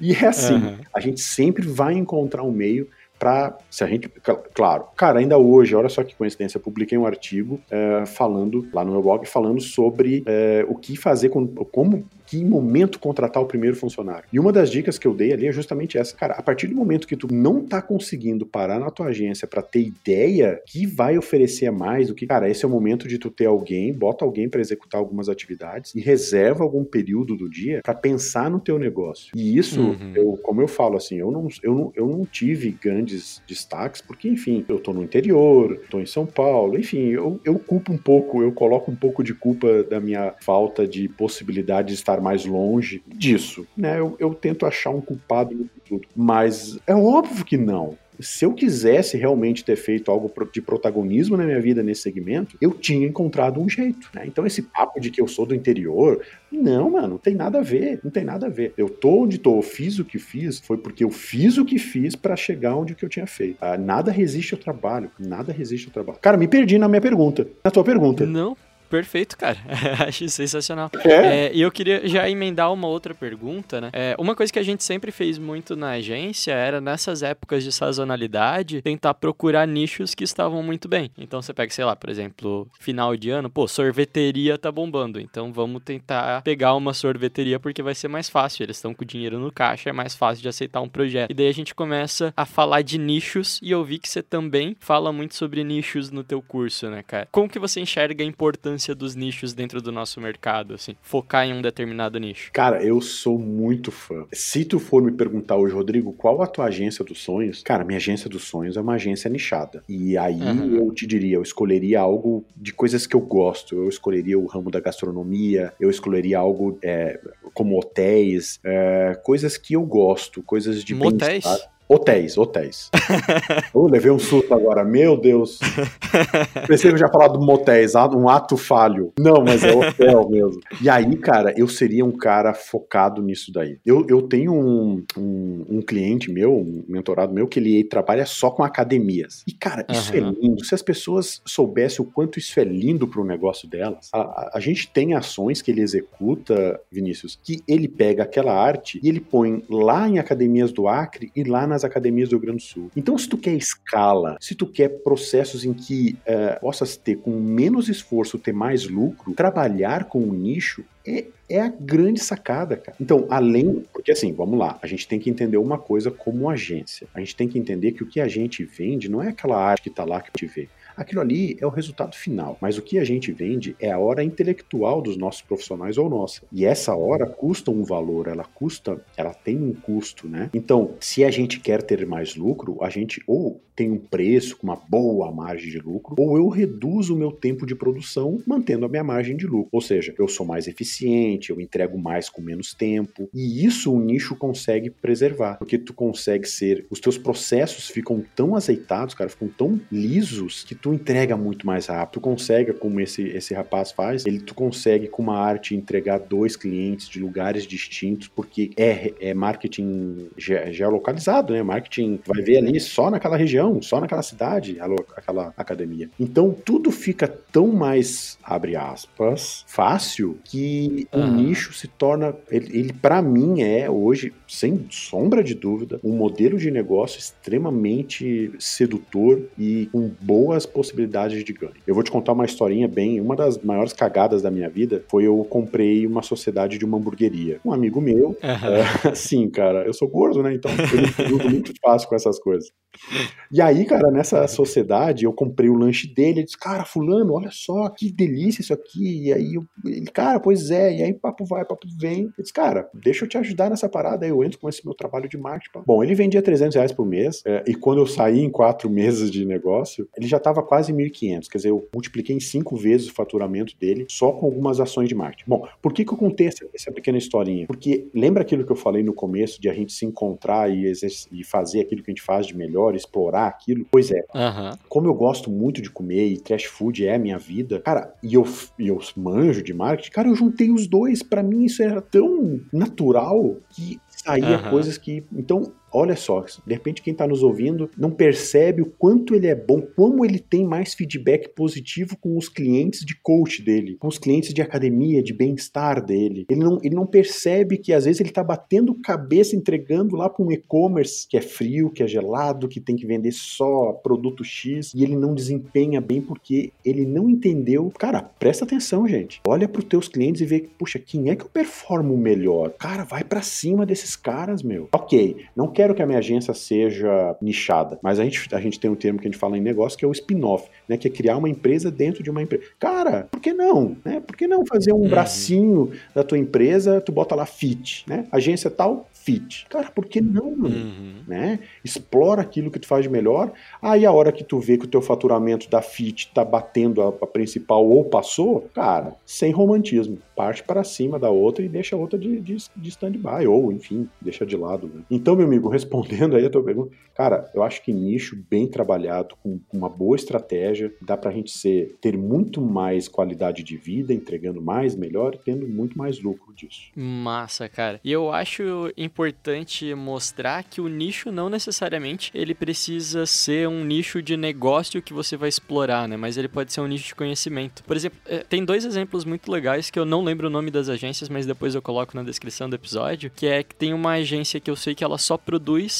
E é assim, Aham. a gente sempre vai encontrar um meio para se a gente, cl- claro, cara, ainda hoje, olha só que coincidência, eu publiquei um artigo é, falando lá no meu blog falando sobre é, o que fazer com como que momento contratar o primeiro funcionário. E uma das dicas que eu dei ali é justamente essa, cara, a partir do momento que tu não tá conseguindo parar na tua agência para ter ideia que vai oferecer mais do que, cara, esse é o momento de tu ter alguém, bota alguém para executar algumas atividades e reserva algum período do dia para pensar no teu negócio. E isso, Uhum. eu, como eu falo assim, eu não, eu não, eu não tive grandes destaques, porque, enfim, eu tô no interior, tô em São Paulo, enfim, eu, eu culpo um pouco, eu coloco um pouco de culpa da minha falta de possibilidade de estar mais longe disso, né? Eu, eu tento achar um culpado no tudo, mas é óbvio que não. Se eu quisesse realmente ter feito algo de protagonismo na minha vida nesse segmento, eu tinha encontrado um jeito, né? Então esse papo de que eu sou do interior, não, mano, não tem nada a ver, não tem nada a ver. Eu tô onde tô, fiz o que fiz, foi porque eu fiz o que fiz pra chegar onde que eu tinha feito. Ah, nada resiste ao trabalho, nada resiste ao trabalho. Cara, me perdi na minha pergunta, na tua pergunta. Não, perfeito, cara. *laughs* Acho sensacional. É? É, e eu queria já emendar uma outra pergunta, né? É, uma coisa que a gente sempre fez muito na agência era, nessas épocas de sazonalidade, tentar procurar nichos que estavam muito bem. Então você pega, sei lá, por exemplo, final de ano, pô, sorveteria tá bombando. Então vamos tentar pegar uma sorveteria porque vai ser mais fácil. Eles estão com o dinheiro no caixa, é mais fácil de aceitar um projeto. E daí a gente começa a falar de nichos e eu vi que você também fala muito sobre nichos no teu curso, né, cara? Como que você enxerga a importância dos nichos dentro do nosso mercado, assim? Focar em um determinado nicho. Cara, eu sou muito fã. Se tu for me perguntar hoje, Rodrigo, qual a tua agência dos sonhos? Cara, minha agência dos sonhos é uma agência nichada. E aí Uhum. eu te diria, eu escolheria algo de coisas que eu gosto. Eu escolheria o ramo da gastronomia, eu escolheria algo é, como hotéis, é, coisas que eu gosto, coisas de Motéis? bem-estar. Hotéis, hotéis. *laughs* eu levei um susto agora, meu Deus. *laughs* Pensei que eu já falar do motéis, um ato falho. Não, mas é hotel *laughs* mesmo. E aí, cara, eu seria um cara focado nisso daí. Eu, eu tenho um, um, um cliente meu, um mentorado meu, que ele trabalha só com academias. E, cara, isso Aham. é lindo. Se as pessoas soubessem o quanto isso é lindo pro negócio delas, a, a, gente tem ações que ele executa, Vinícius, que ele pega aquela arte e ele põe lá em academias do Acre e lá nas nas academias do Rio Grande do Sul. Então, se tu quer escala, se tu quer processos em que uh, possas ter com menos esforço, ter mais lucro, trabalhar com o nicho é, é a grande sacada, cara. Então, além. Porque assim, vamos lá, a gente tem que entender uma coisa como agência. A gente tem que entender que o que a gente vende não é aquela arte que tá lá que gente vê. Aquilo ali é o resultado final, mas o que a gente vende é a hora intelectual dos nossos profissionais ou nossa. E essa hora custa um valor, ela custa, ela tem um custo, né? Então, se a gente quer ter mais lucro, a gente ou tem um preço com uma boa margem de lucro, ou eu reduzo o meu tempo de produção mantendo a minha margem de lucro. Ou seja, eu sou mais eficiente, eu entrego mais com menos tempo. E isso o nicho consegue preservar, porque tu consegue ser, os teus processos ficam tão azeitados, cara, ficam tão lisos que tu entrega muito mais rápido. Tu consegue, como esse esse rapaz faz, ele tu consegue com uma arte entregar dois clientes de lugares distintos, porque é, é marketing ge geolocalizado, né? Marketing vai ver ali só naquela região região, só naquela cidade, aquela academia. Então tudo fica tão mais, abre aspas, fácil que o nicho se torna, ele, ele para mim é hoje, sem sombra de dúvida, um modelo de negócio extremamente sedutor e com boas possibilidades de ganho. Eu vou te contar uma historinha bem, uma das maiores cagadas da minha vida foi eu comprei uma sociedade de uma hamburgueria. Um amigo meu, uhum. é, *laughs* sim, cara, eu sou gordo, né? Então eu me muito fácil com essas coisas. *laughs* E aí, cara, nessa sociedade, eu comprei o lanche dele, ele disse, cara, fulano, olha só, que delícia isso aqui. E aí, eu, ele, cara, pois é, e aí papo vai, papo vem. Eu disse, cara, deixa eu te ajudar nessa parada, aí eu entro com esse meu trabalho de marketing. Bom, ele vendia 300 reais por mês, é, e quando eu saí em quatro *laughs* meses de negócio, ele já estava quase 1.500, quer dizer, eu multipliquei em cinco vezes o faturamento dele, só com algumas ações de marketing. Bom, por que que eu contei essa, essa pequena historinha? Porque lembra aquilo que eu falei no começo, de a gente se encontrar e, e fazer aquilo que a gente faz de melhor, explorar aquilo? Pois é. Uhum. Como eu gosto muito de comer e trash food é a minha vida, cara, e eu, e eu manjo de marketing, cara, eu juntei os dois. para mim isso era tão natural que saía uhum. coisas que. Então, Olha só, de repente quem está nos ouvindo não percebe o quanto ele é bom, como ele tem mais feedback positivo com os clientes de coach dele, com os clientes de academia, de bem-estar dele. Ele não, ele não percebe que às vezes ele está batendo cabeça entregando lá para um e-commerce que é frio, que é gelado, que tem que vender só produto X e ele não desempenha bem porque ele não entendeu. Cara, presta atenção, gente. Olha para os teus clientes e vê, puxa, quem é que eu performo melhor? Cara, vai para cima desses caras, meu. Ok, não quero que a minha agência seja nichada, mas a gente, a gente tem um termo que a gente fala em negócio que é o spin-off, né? Que é criar uma empresa dentro de uma empresa. Cara, por que não? Né? Por que não fazer um uhum. bracinho da tua empresa, tu bota lá fit, né? Agência tal, fit. Cara, por que não, Uhum. Né? Explora aquilo que tu faz de melhor. Aí a hora que tu vê que o teu faturamento da fit tá batendo a, a principal ou passou, cara, sem romantismo. Parte para cima da outra e deixa a outra de, de, de stand-by, ou enfim, deixa de lado. Né? Então, meu amigo, *laughs* respondendo aí a tua pergunta, cara, eu acho que nicho bem trabalhado, com uma boa estratégia, dá pra gente ser, ter muito mais qualidade de vida, entregando mais, melhor tendo muito mais lucro disso. Massa, cara. E eu acho importante mostrar que o nicho não necessariamente ele precisa ser um nicho de negócio que você vai explorar, né? Mas ele pode ser um nicho de conhecimento. Por exemplo, é, tem dois exemplos muito legais que eu não lembro o nome das agências, mas depois eu coloco na descrição do episódio, que é que tem uma agência que eu sei que ela só produz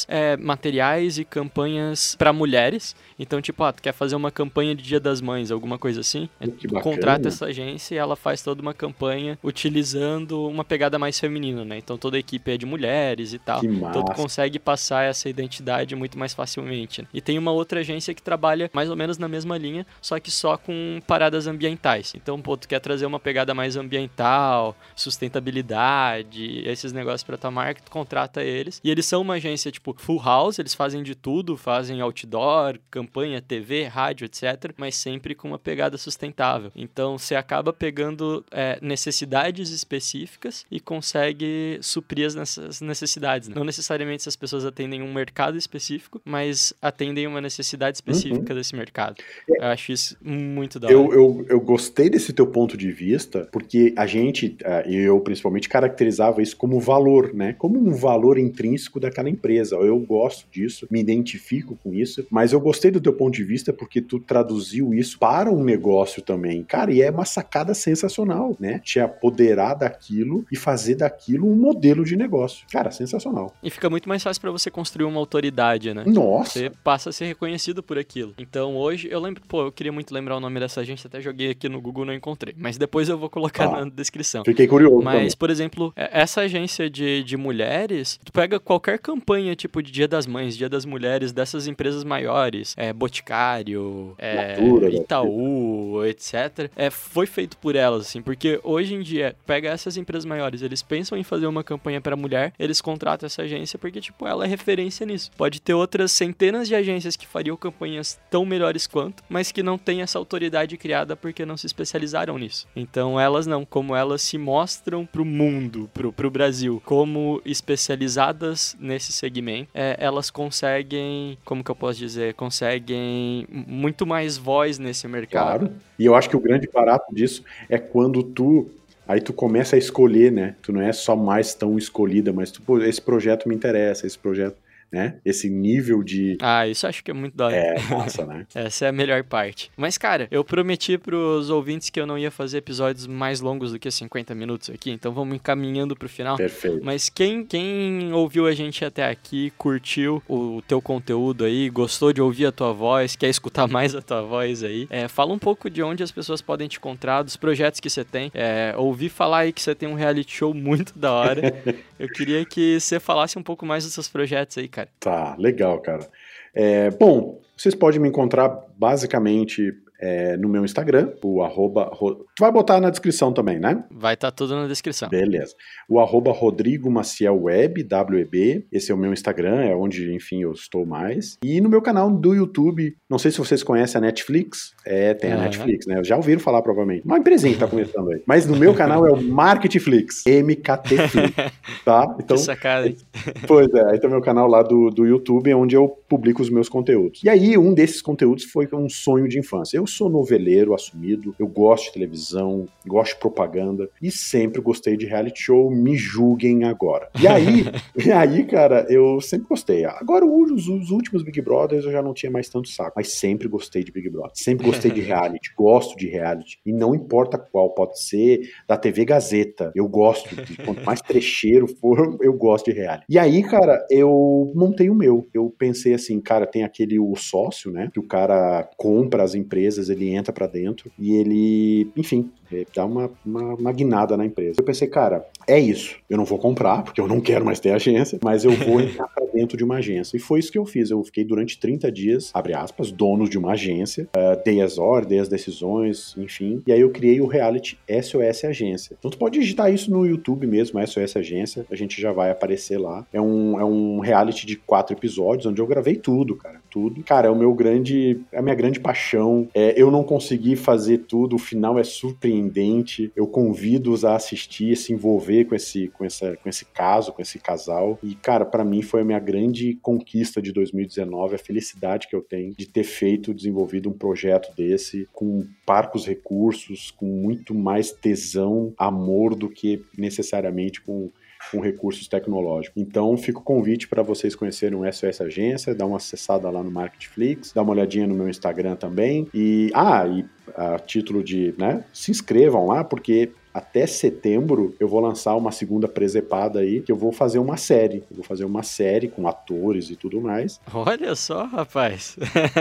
é, materiais e campanhas para mulheres. Então, tipo, ah, tu quer fazer uma campanha de Dia das Mães, alguma coisa assim? Que tu contrata essa agência e ela faz toda uma campanha utilizando uma pegada mais feminina, né? Então toda a equipe é de mulheres e tal. Então tu consegue passar essa identidade muito mais facilmente. Né? E tem uma outra agência que trabalha mais ou menos na mesma linha, só que só com paradas ambientais. Então, pô, tu quer trazer uma pegada mais ambiental, sustentabilidade, esses negócios pra tua marca, tu contrata eles. E eles são uma agência, tipo, full house, eles fazem de tudo, fazem outdoor, campanha, TV, rádio, etc. Mas sempre com uma pegada sustentável. Então, você acaba pegando é, necessidades específicas e consegue suprir as necessidades. Né? Não necessariamente essas pessoas atendem um mercado específico, mas atendem uma necessidade específica uhum. desse mercado. É. Eu acho isso muito da hora. Eu, eu, eu gostei desse teu ponto de vista, porque a gente, e eu principalmente, caracterizava isso como valor, né? como um valor intrínseco daquela empresa. Eu gosto disso, me identifico com isso, mas eu gostei do teu ponto de vista porque tu traduziu isso para um negócio também. Cara, e é uma sacada sensacional, né? Te apoderar daquilo e fazer daquilo um modelo de negócio. Cara, sensacional. E fica muito mais fácil para você construir uma autoridade, né? Nossa. Você passa a ser reconhecido por aquilo. Então hoje, eu lembro, pô, eu queria muito lembrar o nome dessa agência, até joguei aqui no Google, não encontrei. Mas depois eu vou colocar Ah. na descrição. Fiquei curioso. Mas, também. por exemplo, é- essa agência de, de mulheres, tu pega qualquer campanha, tipo de Dia das Mães, Dia das Mulheres, dessas empresas maiores, é, Boticário, é, Natura, né? Itaú, etc., é, foi feito por elas, assim, porque hoje em dia, pega essas empresas maiores, eles pensam em fazer uma campanha pra mulher, eles contratam essa agência porque, tipo, ela é referência nisso. Pode ter outras centenas de agências que fariam campanhas tão melhores quanto, mas que não tem essa autoridade criada porque não se especializaram nisso. Então elas não, como elas se mostram pro mundo, pro, pro Brasil, como especializadas nesse segmento, é, elas conseguem, como que eu posso dizer, conseguem muito mais voz nesse mercado. Claro. E eu acho que o grande barato disso é quando tu. Aí tu começa a escolher, né? Tu não é só mais tão escolhida, mas tu, pô, esse projeto me interessa, esse projeto, né? Esse nível de. Ah, isso acho que é muito da hora. É, *laughs* massa, né? Essa é a melhor parte. Mas, cara, eu prometi pros ouvintes que eu não ia fazer episódios mais longos do que 50 minutos aqui, então vamos encaminhando pro final. Perfeito. Mas quem, quem ouviu a gente até aqui, curtiu o teu conteúdo aí, gostou de ouvir a tua voz, quer escutar *laughs* mais a tua voz aí, é, fala um pouco de onde as pessoas podem te encontrar, dos projetos que você tem. É, ouvi falar aí que você tem um reality show muito da hora. *laughs* Eu queria que você falasse um pouco mais dos seus projetos aí, cara. Tá, legal, cara. É, bom, vocês podem me encontrar basicamente é, no meu Instagram, o arroba. ro- Tu vai botar na descrição também, né? Vai estar tudo na descrição. Beleza. O arroba Rodrigo Maciel Web, WEB, esse é o meu Instagram, é onde, enfim, eu estou mais. E no meu canal do YouTube, não sei se vocês conhecem a Netflix, é, tem a. Netflix, né? Já ouviram falar provavelmente. Uma empresinha que tá começando aí. Mas no meu canal é o Marketflix, MKT *laughs* tá? Então, que sacada, hein? *laughs* Pois é, aí tem o meu canal lá do, do YouTube, onde eu publico os meus conteúdos. E aí, um desses conteúdos foi um sonho de infância. Eu sou noveleiro assumido, eu gosto de televisão, gosto de propaganda e sempre gostei de reality show, me julguem agora. E aí, *laughs* e aí, cara, eu sempre gostei. Agora, os, os últimos Big Brothers eu já não tinha mais tanto saco, mas sempre gostei de Big Brother. Sempre gostei de *laughs* reality, gosto de reality. E não importa qual, pode ser da TV Gazeta. Eu gosto, de, quanto mais trecheiro for, eu gosto de reality. E aí, cara, eu montei o meu. Eu pensei assim, cara, tem aquele o sócio, né? Que o cara compra as empresas, ele entra pra dentro e ele, enfim, é, dá uma, uma, uma guinada na empresa. Eu pensei, cara, é isso. Eu não vou comprar, porque eu não quero mais ter agência, mas eu vou *laughs* entrar pra dentro de uma agência. E foi isso que eu fiz. Eu fiquei durante 30 dias, abre aspas, dono de uma agência, uh, dei as ordens, dei as decisões, enfim. E aí eu criei o reality SOS Agência. Então tu pode digitar isso no YouTube mesmo, SOS Agência, a gente já vai aparecer lá. É um, é um reality de quatro episódios, onde eu gravei tudo, cara. Tudo. Cara, é o meu grande. É a minha grande paixão. É, eu não consegui fazer tudo, o final é surpreendente. Eu convido-os a assistir, a se envolver com esse, com, essa, com esse caso, com esse casal. E, cara, para mim foi a minha grande conquista de 2019, a felicidade que eu tenho de ter feito, desenvolvido um projeto desse, com parcos recursos, com muito mais tesão, amor do que necessariamente com com recursos tecnológicos. Então, fica o convite para vocês conhecerem o SOS Agência, dar uma acessada lá no Marketflix, dar uma olhadinha no meu Instagram também. E, ah, e a título de, né, se inscrevam lá, porque até setembro eu vou lançar uma segunda presepada aí, que eu vou fazer uma série. Eu vou fazer uma série com atores e tudo mais. Olha só, rapaz.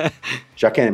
*laughs* Já que é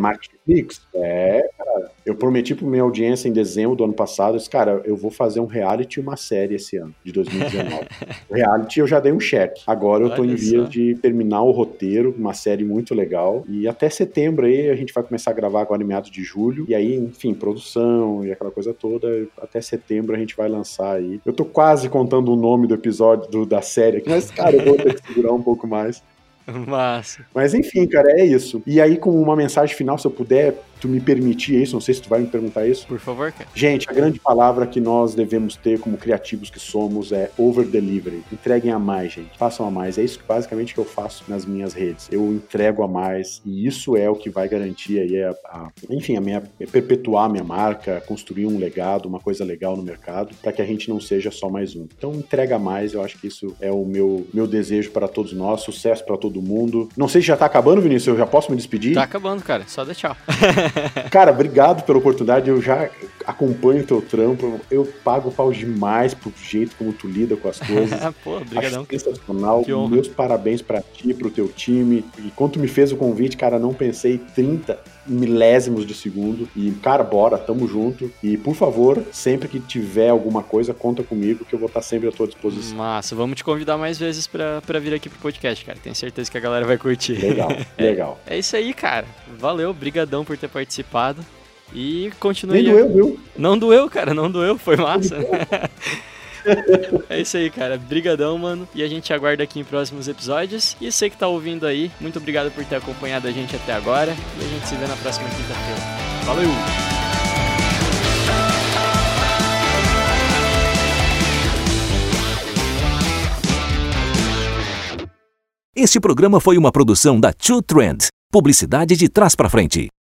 Marketflix, é, cara, eu prometi pra minha audiência em dezembro do ano passado, eu disse, cara, eu vou fazer um reality e uma série esse ano, de 2019. *laughs* o reality eu já dei um cheque. Agora eu tô Olha em vias de terminar o roteiro, uma série muito legal. E até setembro aí a gente vai começar a gravar agora em meados de julho. E aí, enfim, produção e aquela coisa toda. Até setembro a gente vai lançar aí. Eu tô quase contando o nome do episódio do- da série aqui, mas, cara, eu vou ter que segurar um pouco mais. *laughs* Massa. Mas enfim, cara, é isso. E aí, com uma mensagem final, se eu puder tu me permitir isso, não sei se tu vai me perguntar isso. Por favor, cara. Gente, a grande palavra que nós devemos ter como criativos que somos é over delivery. Entreguem a mais, gente. Façam a mais. É isso que basicamente que eu faço nas minhas redes. Eu entrego a mais e isso é o que vai garantir aí a, a enfim, a minha é perpetuar a minha marca, construir um legado, uma coisa legal no mercado, para que a gente não seja só mais um. Então, entrega mais, eu acho que isso é o meu meu desejo para todos nós, sucesso para todo mundo. Não sei se já tá acabando, Vinícius, eu já posso me despedir? Tá acabando, cara. Só dá tchau. *laughs* Cara, obrigado pela oportunidade. Eu já acompanho o teu trampo. Eu pago pau demais pro jeito como tu lida com as coisas. *laughs* Pô, obrigadão. Acho sensacional. Meus parabéns pra ti, pro teu time. E quando tu me fez o convite, cara, não pensei 30 milésimos de segundo. E, cara, bora, tamo junto. E, por favor, sempre que tiver alguma coisa, conta comigo, que eu vou estar sempre à tua disposição. Massa, vamos te convidar mais vezes pra, pra vir aqui pro podcast, cara. Tenho certeza que a galera vai curtir. Legal, *laughs* legal. É isso aí, cara. Valeu, brigadão por ter participado. E continue. Nem doeu, viu? Não doeu, cara, não doeu, foi massa. *laughs* é isso aí, cara. Brigadão, mano. E a gente aguarda aqui em próximos episódios. E você que tá ouvindo aí, muito obrigado por ter acompanhado a gente até agora. E a gente se vê na próxima quinta-feira. Valeu! Este programa foi uma produção da Two Trend, publicidade de trás para frente.